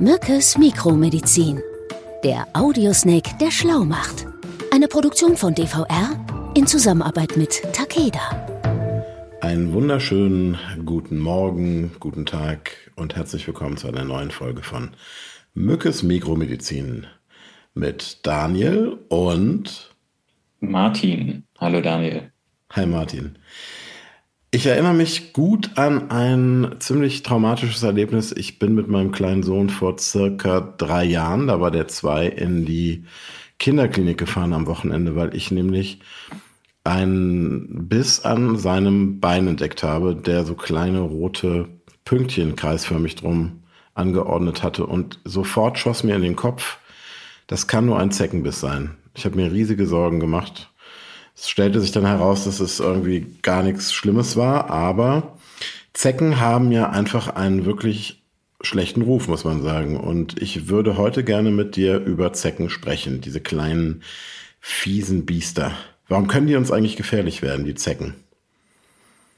Mückes Mikromedizin. Der Audiosnake, der schlau macht. Eine Produktion von DVR in Zusammenarbeit mit Takeda. Einen wunderschönen guten Morgen, guten Tag und herzlich willkommen zu einer neuen Folge von Mückes Mikromedizin mit Daniel und Martin. Hallo Daniel. Hi Martin. Ich erinnere mich gut an ein ziemlich traumatisches Erlebnis. Ich bin mit meinem kleinen Sohn vor circa drei Jahren, da war der zwei, in die Kinderklinik gefahren am Wochenende, weil ich nämlich einen Biss an seinem Bein entdeckt habe, der so kleine rote Pünktchen kreisförmig drum angeordnet hatte. Und sofort schoss mir in den Kopf, das kann nur ein Zeckenbiss sein. Ich habe mir riesige Sorgen gemacht es stellte sich dann heraus, dass es irgendwie gar nichts Schlimmes war, aber Zecken haben ja einfach einen wirklich schlechten Ruf, muss man sagen. Und ich würde heute gerne mit dir über Zecken sprechen, diese kleinen, fiesen Biester. Warum können die uns eigentlich gefährlich werden, die Zecken?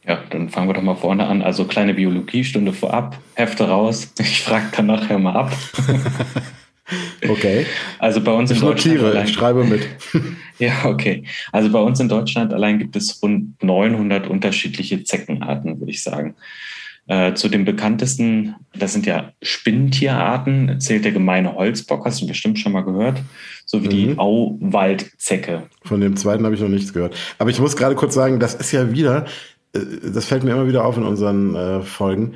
Ja, dann fangen wir doch mal vorne an. Also kleine Biologiestunde vorab, Hefte raus. Ich frage dann nachher mal ab. Okay. Also bei uns in ich Deutschland. Notiere, allein, ich schreibe mit. ja, okay. Also bei uns in Deutschland allein gibt es rund 900 unterschiedliche Zeckenarten, würde ich sagen. Äh, zu den bekanntesten, das sind ja Spinntierarten, zählt der gemeine Holzbock, hast du bestimmt schon mal gehört, sowie mhm. die Auwaldzecke. Von dem zweiten habe ich noch nichts gehört. Aber ich muss gerade kurz sagen, das ist ja wieder, äh, das fällt mir immer wieder auf in unseren äh, Folgen,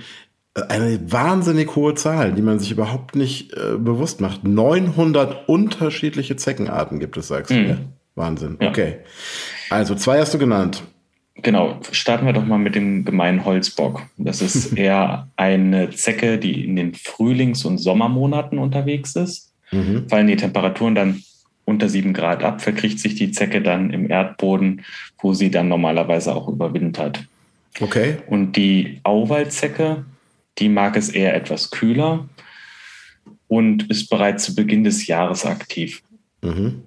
eine wahnsinnig hohe Zahl, die man sich überhaupt nicht äh, bewusst macht. 900 unterschiedliche Zeckenarten gibt es, sagst du mhm. Wahnsinn. Ja. Okay. Also zwei hast du genannt. Genau, starten wir doch mal mit dem gemeinen Holzbock. Das ist eher eine Zecke, die in den Frühlings- und Sommermonaten unterwegs ist. Mhm. Fallen die Temperaturen dann unter sieben Grad ab, verkriecht sich die Zecke dann im Erdboden, wo sie dann normalerweise auch überwintert. Okay. Und die Auwaldzecke, die mag es eher etwas kühler und ist bereits zu Beginn des Jahres aktiv. Mhm.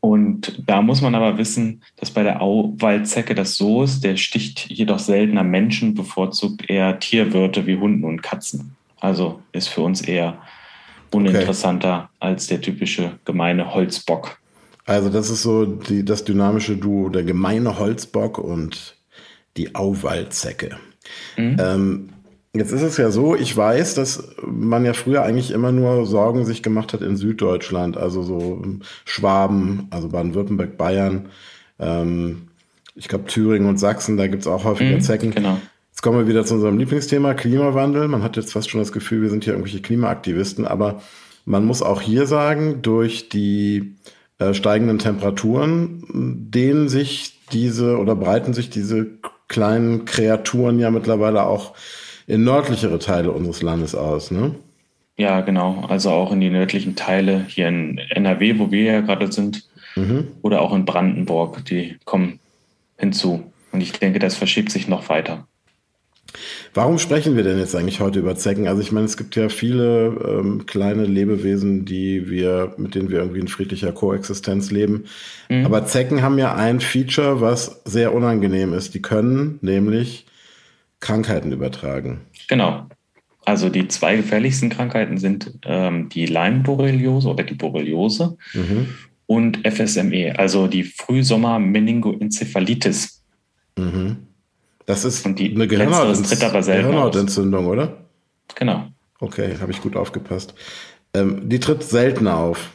Und da muss man aber wissen, dass bei der Auwaldzecke das so ist, der sticht jedoch seltener Menschen, bevorzugt eher Tierwirte wie Hunden und Katzen. Also ist für uns eher uninteressanter okay. als der typische gemeine Holzbock. Also das ist so die, das dynamische Duo, der gemeine Holzbock und die Auwaldzecke. Mhm. Ähm, Jetzt ist es ja so, ich weiß, dass man ja früher eigentlich immer nur Sorgen sich gemacht hat in Süddeutschland, also so Schwaben, also Baden-Württemberg, Bayern, ähm, ich glaube Thüringen und Sachsen, da gibt's auch häufiger mhm, Zecken. Genau. Jetzt kommen wir wieder zu unserem Lieblingsthema, Klimawandel. Man hat jetzt fast schon das Gefühl, wir sind hier irgendwelche Klimaaktivisten, aber man muss auch hier sagen, durch die äh, steigenden Temperaturen dehnen sich diese oder breiten sich diese kleinen Kreaturen ja mittlerweile auch in nördlichere Teile unseres Landes aus, ne? Ja, genau. Also auch in die nördlichen Teile hier in NRW, wo wir ja gerade sind, mhm. oder auch in Brandenburg, die kommen hinzu. Und ich denke, das verschiebt sich noch weiter. Warum sprechen wir denn jetzt eigentlich heute über Zecken? Also ich meine, es gibt ja viele ähm, kleine Lebewesen, die wir, mit denen wir irgendwie in friedlicher Koexistenz leben. Mhm. Aber Zecken haben ja ein Feature, was sehr unangenehm ist. Die können nämlich Krankheiten übertragen. Genau. Also die zwei gefährlichsten Krankheiten sind ähm, die Leimborreliose oder die Borreliose mhm. und FSME, also die Frühsommer-Meningoenzephalitis. Mhm. Das ist und die eine Gehirnhautentzündung, oder? Genau. Okay, habe ich gut aufgepasst. Ähm, die tritt seltener auf.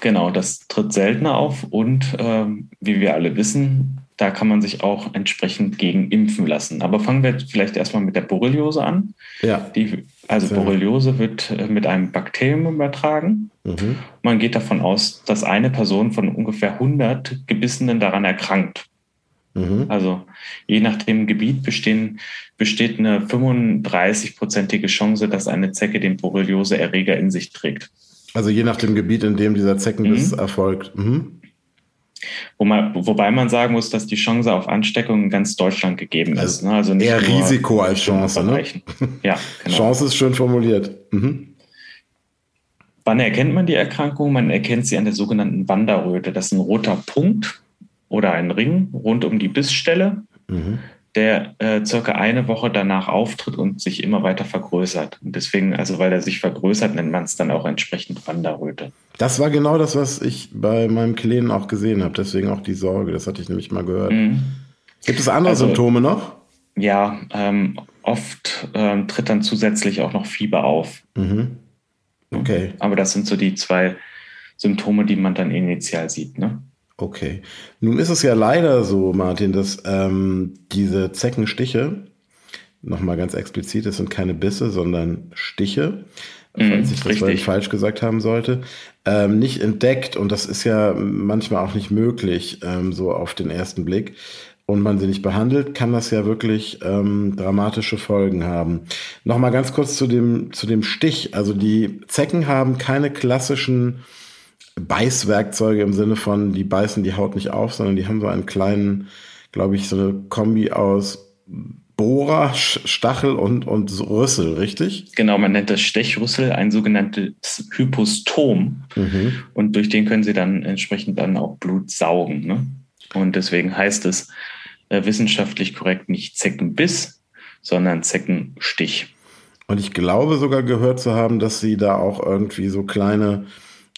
Genau, das tritt seltener auf und ähm, wie wir alle wissen, da kann man sich auch entsprechend gegen impfen lassen. Aber fangen wir vielleicht erstmal mit der Borreliose an. Ja. Die, also Borreliose wird äh, mit einem Bakterium übertragen. Mhm. Man geht davon aus, dass eine Person von ungefähr 100 Gebissenen daran erkrankt. Mhm. Also je nach dem Gebiet bestehen, besteht eine 35-prozentige Chance, dass eine Zecke den Borreliose-Erreger in sich trägt. Also je nach dem Gebiet, in dem dieser Zeckenbiss mhm. erfolgt. Mhm. Wo man, wobei man sagen muss, dass die Chance auf Ansteckung in ganz Deutschland gegeben also ist. Ne? Also eher Risiko als Chance. Ne? Ja, genau. Chance ist schön formuliert. Mhm. Wann erkennt man die Erkrankung? Man erkennt sie an der sogenannten Wanderröte. Das ist ein roter Punkt oder ein Ring rund um die Bissstelle. Mhm. Der äh, circa eine Woche danach auftritt und sich immer weiter vergrößert. Und deswegen, also weil er sich vergrößert, nennt man es dann auch entsprechend Wanderröte. Das war genau das, was ich bei meinem Kleinen auch gesehen habe. Deswegen auch die Sorge. Das hatte ich nämlich mal gehört. Mhm. Gibt es andere also, Symptome noch? Ja, ähm, oft ähm, tritt dann zusätzlich auch noch Fieber auf. Mhm. Okay. Aber das sind so die zwei Symptome, die man dann initial sieht. Ne? Okay. Nun ist es ja leider so, Martin, dass ähm, diese Zeckenstiche, nochmal ganz explizit, es sind keine Bisse, sondern Stiche, mm, falls ich das richtig. falsch gesagt haben sollte, ähm, nicht entdeckt und das ist ja manchmal auch nicht möglich, ähm, so auf den ersten Blick. Und man sie nicht behandelt, kann das ja wirklich ähm, dramatische Folgen haben. Nochmal ganz kurz zu dem, zu dem Stich. Also die Zecken haben keine klassischen Beißwerkzeuge im Sinne von, die beißen die Haut nicht auf, sondern die haben so einen kleinen, glaube ich, so eine Kombi aus Bohrer, Stachel und, und Rüssel, richtig? Genau, man nennt das Stechrüssel, ein sogenanntes Hypostom. Mhm. Und durch den können sie dann entsprechend dann auch Blut saugen. Ne? Und deswegen heißt es äh, wissenschaftlich korrekt nicht Zeckenbiss, sondern Zeckenstich. Und ich glaube sogar gehört zu haben, dass sie da auch irgendwie so kleine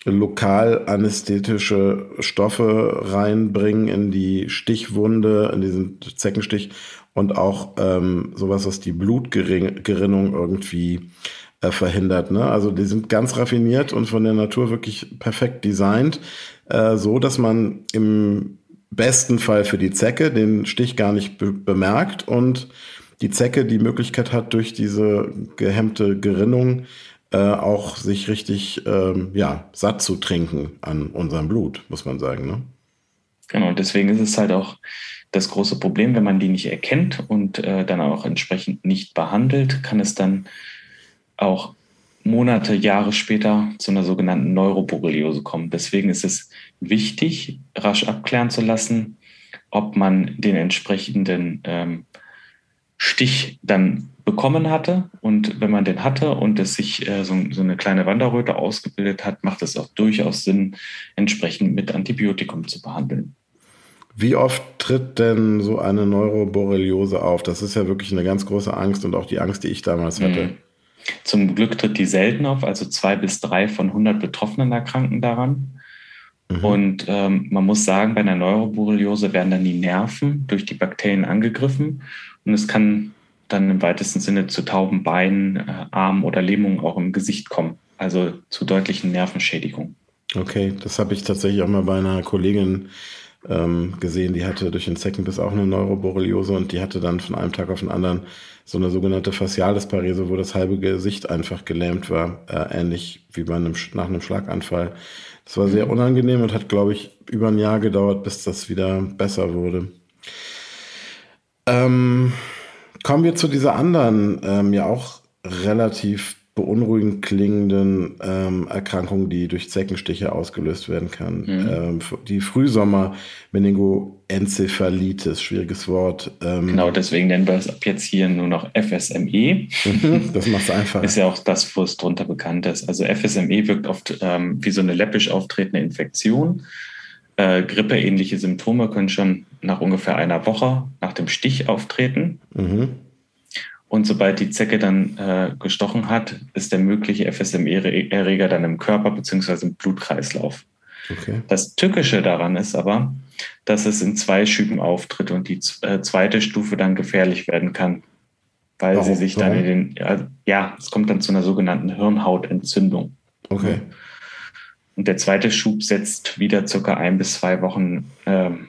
lokal anästhetische Stoffe reinbringen in die Stichwunde, in diesen Zeckenstich und auch ähm, sowas, was die Blutgerinnung irgendwie äh, verhindert. Ne? Also die sind ganz raffiniert und von der Natur wirklich perfekt designt, äh, so dass man im besten Fall für die Zecke den Stich gar nicht be bemerkt und die Zecke die Möglichkeit hat, durch diese gehemmte Gerinnung äh, auch sich richtig ähm, ja, satt zu trinken an unserem Blut, muss man sagen. Ne? Genau, deswegen ist es halt auch das große Problem, wenn man die nicht erkennt und äh, dann auch entsprechend nicht behandelt, kann es dann auch Monate, Jahre später zu einer sogenannten Neuroborreliose kommen. Deswegen ist es wichtig, rasch abklären zu lassen, ob man den entsprechenden ähm, Stich dann bekommen hatte. Und wenn man den hatte und es sich äh, so, so, eine kleine Wanderröte ausgebildet hat, macht es auch durchaus Sinn, entsprechend mit Antibiotikum zu behandeln. Wie oft tritt denn so eine Neuroborreliose auf? Das ist ja wirklich eine ganz große Angst und auch die Angst, die ich damals hatte. Mhm. Zum Glück tritt die selten auf, also zwei bis drei von 100 Betroffenen erkranken daran. Mhm. Und ähm, man muss sagen, bei einer Neuroborreliose werden dann die Nerven durch die Bakterien angegriffen und es kann dann im weitesten Sinne zu tauben Beinen, äh, Armen oder Lähmungen auch im Gesicht kommen. Also zu deutlichen Nervenschädigungen. Okay, das habe ich tatsächlich auch mal bei einer Kollegin ähm, gesehen, die hatte durch den Zeckenbiss auch eine Neuroborreliose und die hatte dann von einem Tag auf den anderen so eine sogenannte Facialisparese, wo das halbe Gesicht einfach gelähmt war, äh, ähnlich wie bei einem, nach einem Schlaganfall. Das war sehr mhm. unangenehm und hat, glaube ich, über ein Jahr gedauert, bis das wieder besser wurde. Ähm, Kommen wir zu dieser anderen, ähm, ja auch relativ beunruhigend klingenden ähm, Erkrankung, die durch Zeckenstiche ausgelöst werden kann. Mhm. Ähm, die Frühsommer-Meningoenzephalitis, schwieriges Wort. Ähm, genau, deswegen nennen wir es ab jetzt hier nur noch FSME. Mhm, das macht es einfach. ist ja auch das, wo es drunter bekannt ist. Also FSME wirkt oft ähm, wie so eine läppisch auftretende Infektion. Äh, Grippeähnliche Symptome können schon nach ungefähr einer Woche nach dem Stich auftreten. Mhm. Und sobald die Zecke dann äh, gestochen hat, ist der mögliche FSME-Erreger dann im Körper bzw. im Blutkreislauf. Okay. Das Tückische daran ist aber, dass es in zwei Schüben auftritt und die äh, zweite Stufe dann gefährlich werden kann, weil Warum? sie sich dann in den, ja, ja, es kommt dann zu einer sogenannten Hirnhautentzündung. Okay. Und der zweite Schub setzt wieder circa ein bis zwei Wochen ähm,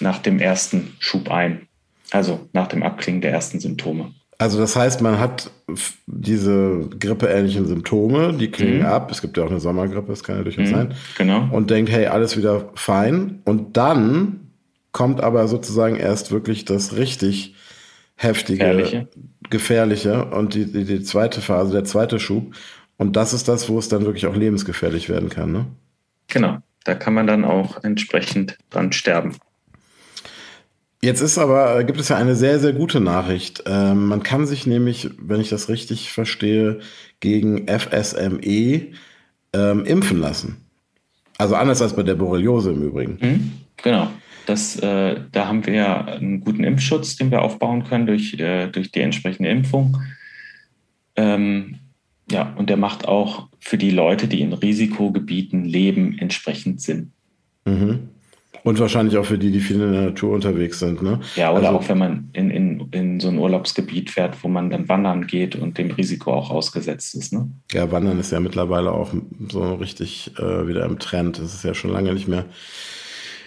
nach dem ersten Schub ein, also nach dem Abklingen der ersten Symptome. Also das heißt, man hat diese grippeähnlichen Symptome, die klingen mhm. ab. Es gibt ja auch eine Sommergrippe, das kann ja durchaus mhm, sein. Genau. Und denkt, hey, alles wieder fein. Und dann kommt aber sozusagen erst wirklich das richtig heftige, gefährliche, gefährliche und die, die, die zweite Phase, der zweite Schub. Und das ist das, wo es dann wirklich auch lebensgefährlich werden kann, ne? Genau. Da kann man dann auch entsprechend dran sterben. Jetzt ist aber, äh, gibt es ja eine sehr, sehr gute Nachricht. Ähm, man kann sich nämlich, wenn ich das richtig verstehe, gegen FSME ähm, impfen lassen. Also anders als bei der Borreliose im Übrigen. Mhm, genau. Das, äh, da haben wir einen guten Impfschutz, den wir aufbauen können durch, äh, durch die entsprechende Impfung. Ähm, ja, und der macht auch für die Leute, die in Risikogebieten leben, entsprechend Sinn. Mhm. Und wahrscheinlich auch für die, die viel in der Natur unterwegs sind, ne? Ja, oder also, auch wenn man in, in, in so ein Urlaubsgebiet fährt, wo man dann wandern geht und dem Risiko auch ausgesetzt ist, ne? Ja, Wandern ist ja mittlerweile auch so richtig äh, wieder im Trend. Das ist ja schon lange nicht mehr,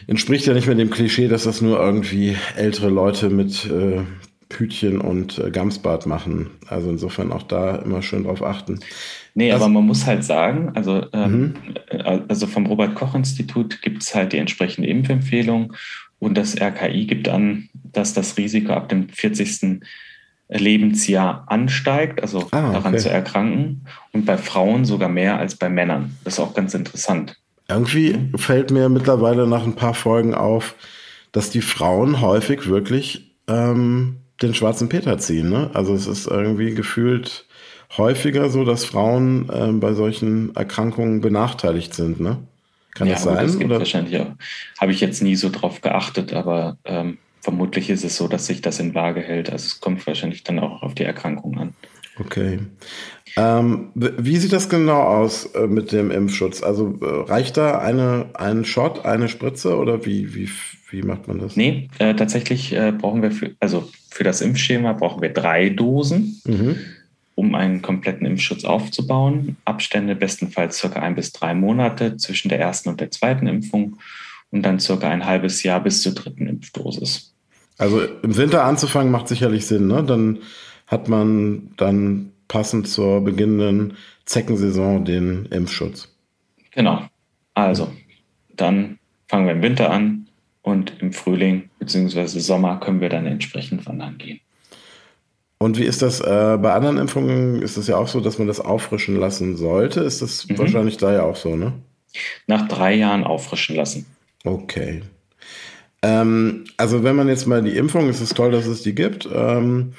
entspricht ja nicht mehr dem Klischee, dass das nur irgendwie ältere Leute mit äh, Hütchen und äh, Gamsbad machen. Also insofern auch da immer schön drauf achten. Nee, also, aber man muss halt sagen, also, ähm, mhm. Äh, also vom Robert-Koch-Institut gibt es halt die entsprechende Impfempfehlung und das RKI gibt an, dass das Risiko ab dem 40. Lebensjahr ansteigt, also ah, daran zu erkranken und bei Frauen sogar mehr als bei Männern. Das ist auch ganz interessant. Irgendwie fällt mir mittlerweile nach ein paar Folgen auf, dass die Frauen häufig wirklich ähm, den schwarzen Peter ziehen. Ne? Also es ist irgendwie gefühlt häufiger so, dass Frauen äh, bei solchen Erkrankungen benachteiligt sind. Ne? Kann ja, das sein? Das gibt oder? wahrscheinlich auch. Habe ich jetzt nie so drauf geachtet, aber ähm, vermutlich ist es so, dass sich das in Waage hält. Also es kommt wahrscheinlich dann auch auf die Erkrankung an. Okay. Ähm, wie sieht das genau aus äh, mit dem Impfschutz? Also äh, reicht da eine, ein Shot, eine Spritze oder wie, wie, wie macht man das? Nee, äh, tatsächlich äh, brauchen wir für, also für das Impfschema brauchen wir drei Dosen, mhm. um einen kompletten Impfschutz aufzubauen. Abstände bestenfalls circa ein bis drei Monate zwischen der ersten und der zweiten Impfung und dann circa ein halbes Jahr bis zur dritten Impfdosis. Also im Winter anzufangen macht sicherlich Sinn, ne? Dann hat man dann passend zur beginnenden Zeckensaison den Impfschutz. Genau. Also, dann fangen wir im Winter an und im Frühling bzw. Sommer können wir dann entsprechend wandern gehen. Und wie ist das äh, bei anderen Impfungen? Ist es ja auch so, dass man das auffrischen lassen sollte? Ist das mhm. wahrscheinlich da ja auch so, ne? Nach drei Jahren auffrischen lassen. Okay. Ähm, also wenn man jetzt mal die Impfung, es ist toll, dass es die gibt. Ähm,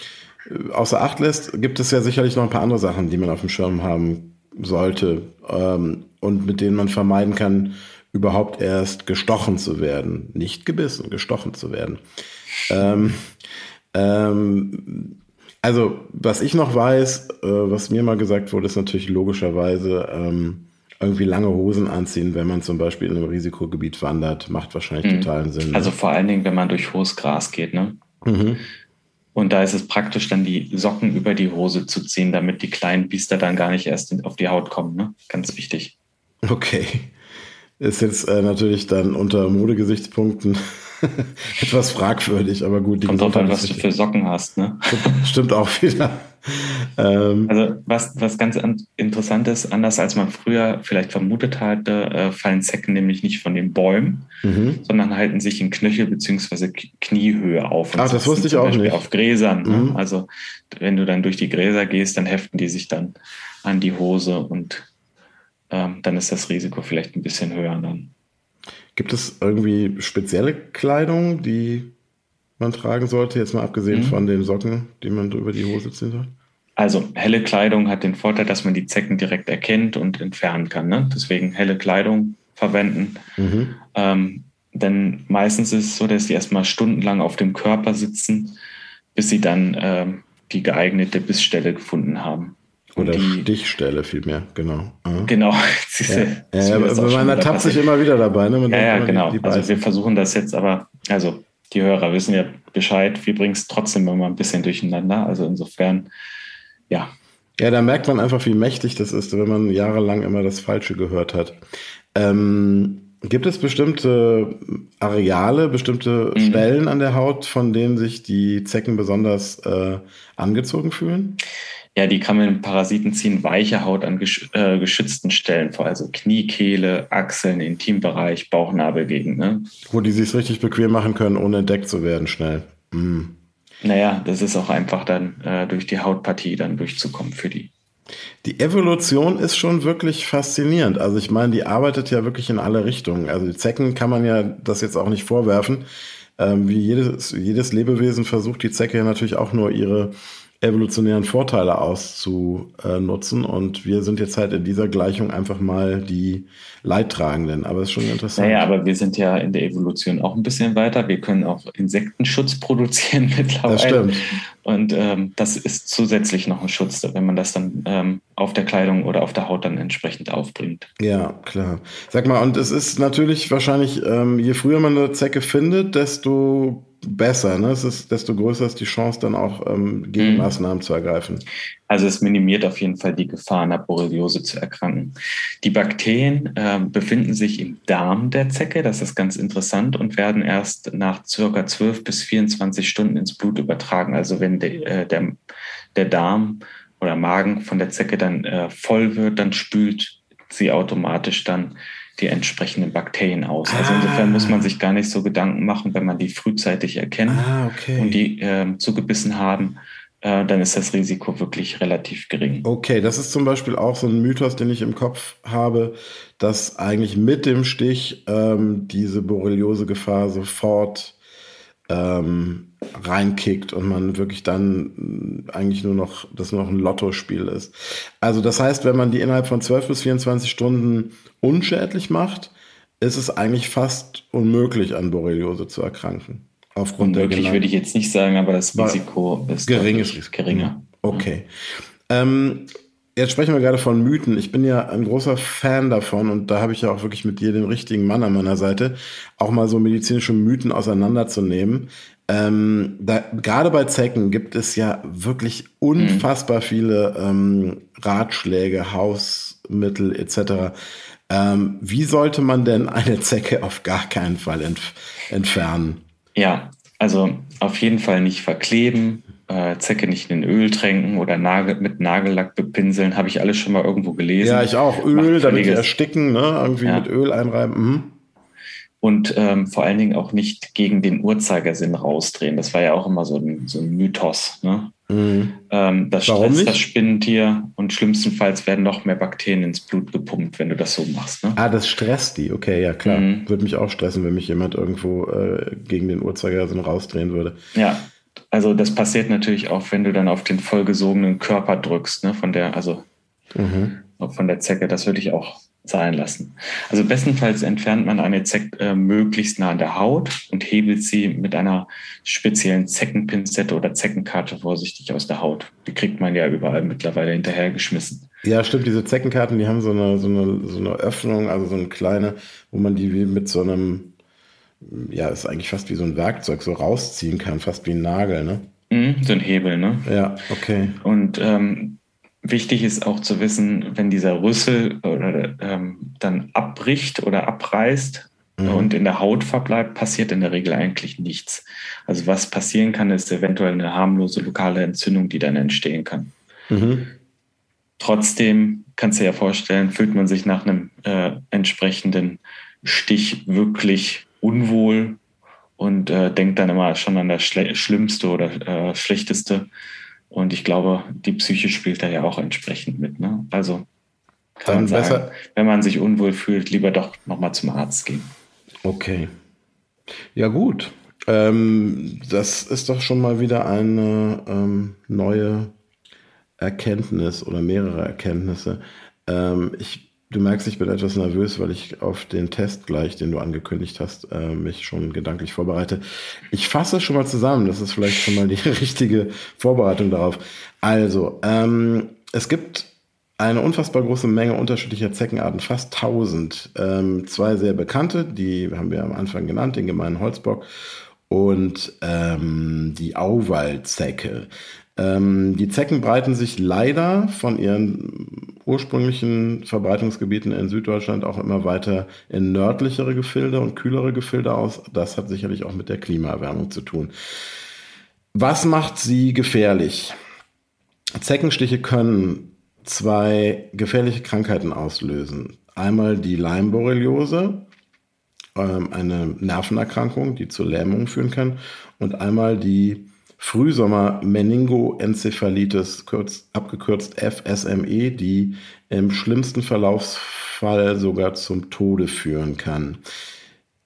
außer Acht lässt, gibt es ja sicherlich noch ein paar andere Sachen, die man auf dem Schirm haben sollte ähm, und mit denen man vermeiden kann, überhaupt erst gestochen zu werden. Nicht gebissen, gestochen zu werden. Ähm, ähm, also, was ich noch weiß, äh, was mir mal gesagt wurde, ist natürlich logischerweise ähm, irgendwie lange Hosen anziehen, wenn man zum Beispiel in einem Risikogebiet wandert, macht wahrscheinlich mhm. totalen Sinn. Ne? Also vor allen Dingen, wenn man durch hohes Gras geht, ne? Mhm. Und da ist es praktisch, dann die Socken über die Hose zu ziehen, damit die kleinen Biester dann gar nicht erst auf die Haut kommen. Ne? Ganz wichtig. Okay. Ist jetzt äh, natürlich dann unter Modegesichtspunkten etwas fragwürdig, aber gut. Die Kommt drauf an, was du für Socken hast, ne? Stimmt auch wieder. Ähm, also was, was ganz interessant ist, anders als man früher vielleicht vermutet hatte, äh, fallen Zecken nämlich nicht von den Bäumen, mhm. sondern halten sich in Knöchel- bzw. Kniehöhe auf. Ach, das wusste ich auch nicht. Auf Gräsern. Ne? Mhm. Ne? Also wenn du dann durch die Gräser gehst, dann heften die sich dann an die Hose und ähm, dann ist das Risiko vielleicht ein bisschen höher dann. Gibt es irgendwie spezielle Kleidung, die man tragen sollte, jetzt mal abgesehen mhm. von den Socken, die man über die Hose ziehen soll? Also helle Kleidung hat den Vorteil, dass man die Zecken direkt erkennt und entfernen kann. Ne? Deswegen helle Kleidung verwenden. Mhm. Ähm, denn meistens ist es so, dass sie erstmal stundenlang auf dem Körper sitzen, bis sie dann ähm, die geeignete Bissstelle gefunden haben. Oder die, Stichstelle vielmehr, genau. Aha. Genau. ja, ja, aber man ertappt sich immer wieder dabei. Ne? Man ja, ja genau. Die, die also wir versuchen das jetzt aber, also die Hörer wissen ja Bescheid, wir bringen es trotzdem immer ein bisschen durcheinander. Also insofern, ja. Ja, da merkt man einfach, wie mächtig das ist, wenn man jahrelang immer das Falsche gehört hat. Ähm, gibt es bestimmte Areale, bestimmte mhm. Stellen an der Haut, von denen sich die Zecken besonders äh, angezogen fühlen? Ja, die Parasiten ziehen weiche Haut an äh, geschützten Stellen vor, also Knie, Kehle, Achseln, Intimbereich, Bauchnabelgegend. Ne? Wo die sich richtig bequem machen können, ohne entdeckt zu werden schnell. Mm. Naja, das ist auch einfach dann äh, durch die Hautpartie dann durchzukommen für die. Die Evolution ist schon wirklich faszinierend. Also ich meine, die arbeitet ja wirklich in alle Richtungen. Also die Zecken kann man ja das jetzt auch nicht vorwerfen. Ähm, wie jedes, jedes Lebewesen versucht die Zecke ja natürlich auch nur ihre evolutionären Vorteile auszunutzen. Und wir sind jetzt halt in dieser Gleichung einfach mal die Leidtragenden. Aber es ist schon interessant. Naja, aber wir sind ja in der Evolution auch ein bisschen weiter. Wir können auch Insektenschutz produzieren mittlerweile. Das stimmt. Und ähm, das ist zusätzlich noch ein Schutz, wenn man das dann ähm, auf der Kleidung oder auf der Haut dann entsprechend aufbringt. Ja, klar. Sag mal, und es ist natürlich wahrscheinlich, ähm, je früher man eine Zecke findet, desto besser. Ne? Es ist, desto größer ist die Chance, dann auch ähm, Gegenmaßnahmen mhm. zu ergreifen. Also es minimiert auf jeden Fall die Gefahr, an der Borreliose zu erkranken. Die Bakterien äh, befinden sich im Darm der Zecke, das ist ganz interessant, und werden erst nach circa 12 bis 24 Stunden ins Blut übertragen. Also wenn de, äh, der, der Darm oder Magen von der Zecke dann äh, voll wird, dann spült sie automatisch dann die entsprechenden Bakterien aus. Also ah. insofern muss man sich gar nicht so Gedanken machen, wenn man die frühzeitig erkennt ah, okay. und die äh, zugebissen haben, äh, dann ist das Risiko wirklich relativ gering. Okay, das ist zum Beispiel auch so ein Mythos, den ich im Kopf habe, dass eigentlich mit dem Stich ähm, diese Borreliose-Gefahr sofort ähm, reinkickt und man wirklich dann eigentlich nur noch, das nur noch ein Lottospiel ist. Also das heißt, wenn man die innerhalb von 12 bis 24 Stunden unschädlich macht, ist es eigentlich fast unmöglich, an Borreliose zu erkranken. Aufgrund unmöglich der würde ich jetzt nicht sagen, aber das Risiko ist geringes geringer. Okay. Ähm, Jetzt sprechen wir gerade von Mythen. Ich bin ja ein großer Fan davon und da habe ich ja auch wirklich mit dir den richtigen Mann an meiner Seite, auch mal so medizinische Mythen auseinanderzunehmen. Ähm, da, gerade bei Zecken gibt es ja wirklich unfassbar mhm. viele ähm, Ratschläge, Hausmittel etc. Ähm, wie sollte man denn eine Zecke auf gar keinen Fall entf entfernen? Ja, also auf jeden Fall nicht verkleben, äh, Zecke nicht in Öl tränken oder Nagel, mit Nagellack bepinseln, habe ich alles schon mal irgendwo gelesen. Ja, ich auch. Öl, damit die ersticken, ne? irgendwie ja. mit Öl einreiben. Mhm. Und ähm, vor allen Dingen auch nicht gegen den Uhrzeigersinn rausdrehen. Das war ja auch immer so ein, so ein Mythos. Ne? Mhm. Ähm, das Warum stresst nicht? das Spinnentier und schlimmstenfalls werden noch mehr Bakterien ins Blut gepumpt, wenn du das so machst. Ne? Ah, das stresst die. Okay, ja klar. Mhm. Würde mich auch stressen, wenn mich jemand irgendwo äh, gegen den Uhrzeigersinn rausdrehen würde. Ja, also das passiert natürlich auch, wenn du dann auf den vollgesogenen Körper drückst, ne, von der, also mhm. von der Zecke. Das würde ich auch sein lassen. Also bestenfalls entfernt man eine Zecke äh, möglichst nah an der Haut und hebelt sie mit einer speziellen Zeckenpinzette oder Zeckenkarte vorsichtig aus der Haut. Die kriegt man ja überall mittlerweile hinterhergeschmissen. Ja, stimmt. Diese Zeckenkarten, die haben so eine, so eine, so eine Öffnung, also so eine kleine, wo man die wie mit so einem ja, ist eigentlich fast wie so ein Werkzeug, so rausziehen kann, fast wie ein Nagel, ne? Mhm, so ein Hebel, ne? Ja, okay. Und ähm, wichtig ist auch zu wissen, wenn dieser Rüssel oder, ähm, dann abbricht oder abreißt mhm. und in der Haut verbleibt, passiert in der Regel eigentlich nichts. Also was passieren kann, ist eventuell eine harmlose lokale Entzündung, die dann entstehen kann. Mhm. Trotzdem kannst du dir ja vorstellen, fühlt man sich nach einem äh, entsprechenden Stich wirklich unwohl und äh, denkt dann immer schon an das Schle Schlimmste oder äh, Schlechteste. Und ich glaube, die Psyche spielt da ja auch entsprechend mit. Ne? Also kann man sagen, besser. wenn man sich unwohl fühlt, lieber doch nochmal zum Arzt gehen. Okay. Ja, gut. Ähm, das ist doch schon mal wieder eine ähm, neue Erkenntnis oder mehrere Erkenntnisse. Ähm, ich Du merkst, ich bin etwas nervös, weil ich auf den Test gleich, den du angekündigt hast, äh, mich schon gedanklich vorbereite. Ich fasse schon mal zusammen. Das ist vielleicht schon mal die richtige Vorbereitung darauf. Also, ähm, es gibt eine unfassbar große Menge unterschiedlicher Zeckenarten, fast 1000. Ähm, zwei sehr bekannte, die haben wir am Anfang genannt, den gemeinen Holzbock und ähm, die Auwaldzecke. Ähm, die Zecken breiten sich leider von ihren ursprünglichen Verbreitungsgebieten in Süddeutschland auch immer weiter in nördlichere Gefilde und kühlere Gefilde aus. Das hat sicherlich auch mit der Klimaerwärmung zu tun. Was macht sie gefährlich? Zeckenstiche können zwei gefährliche Krankheiten auslösen. Einmal die Leimborreliose, ähm, eine Nervenerkrankung, die zu Lähmungen führen kann, und einmal die Frühsommer-Meningoenzephalitis, abgekürzt FSME, die im schlimmsten Verlaufsfall sogar zum Tode führen kann.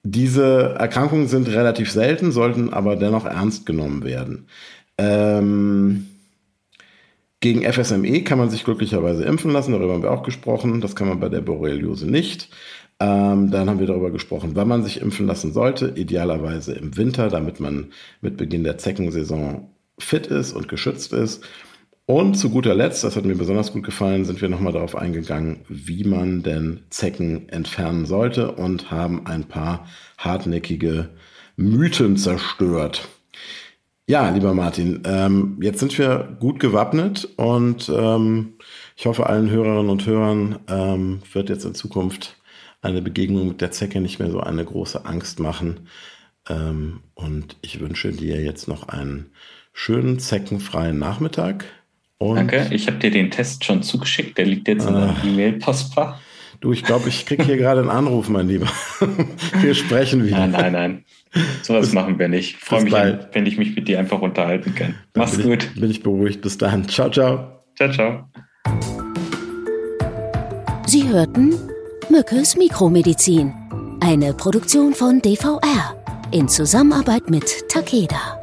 Diese Erkrankungen sind relativ selten, sollten aber dennoch ernst genommen werden. Ähm, Gegen FSME kann man sich glücklicherweise impfen lassen, darüber haben wir auch gesprochen. Das kann man bei der Borreliose nicht. Ähm, dann haben wir darüber gesprochen, wann man sich impfen lassen sollte. Idealerweise im Winter, damit man mit Beginn der Zeckensaison fit ist und geschützt ist. Und zu guter Letzt, das hat mir besonders gut gefallen, sind wir nochmal darauf eingegangen, wie man denn Zecken entfernen sollte und haben ein paar hartnäckige Mythen zerstört. Ja, lieber Martin, ähm, jetzt sind wir gut gewappnet und ähm, ich hoffe, allen Hörerinnen und Hörern ähm, wird jetzt in Zukunft eine Begegnung mit der Zecke nicht mehr so eine große Angst machen. Ähm, und ich wünsche dir jetzt noch einen schönen zeckenfreien Nachmittag. Und Danke, ich habe dir den Test schon zugeschickt, der liegt jetzt in deinem ah. E-Mail-Postfach. Du, ich glaube, ich kriege hier gerade einen Anruf, mein Lieber. Wir sprechen wieder. Nein, nein, nein. Sowas bis, machen wir nicht. Ich freue mich, bald. wenn ich mich mit dir einfach unterhalten kann. Mach's bin gut. Ich, bin ich beruhigt. Bis dann. Ciao, ciao. Ciao, ciao. Sie hörten Mückes Mikromedizin. Eine Produktion von DVR in Zusammenarbeit mit Takeda.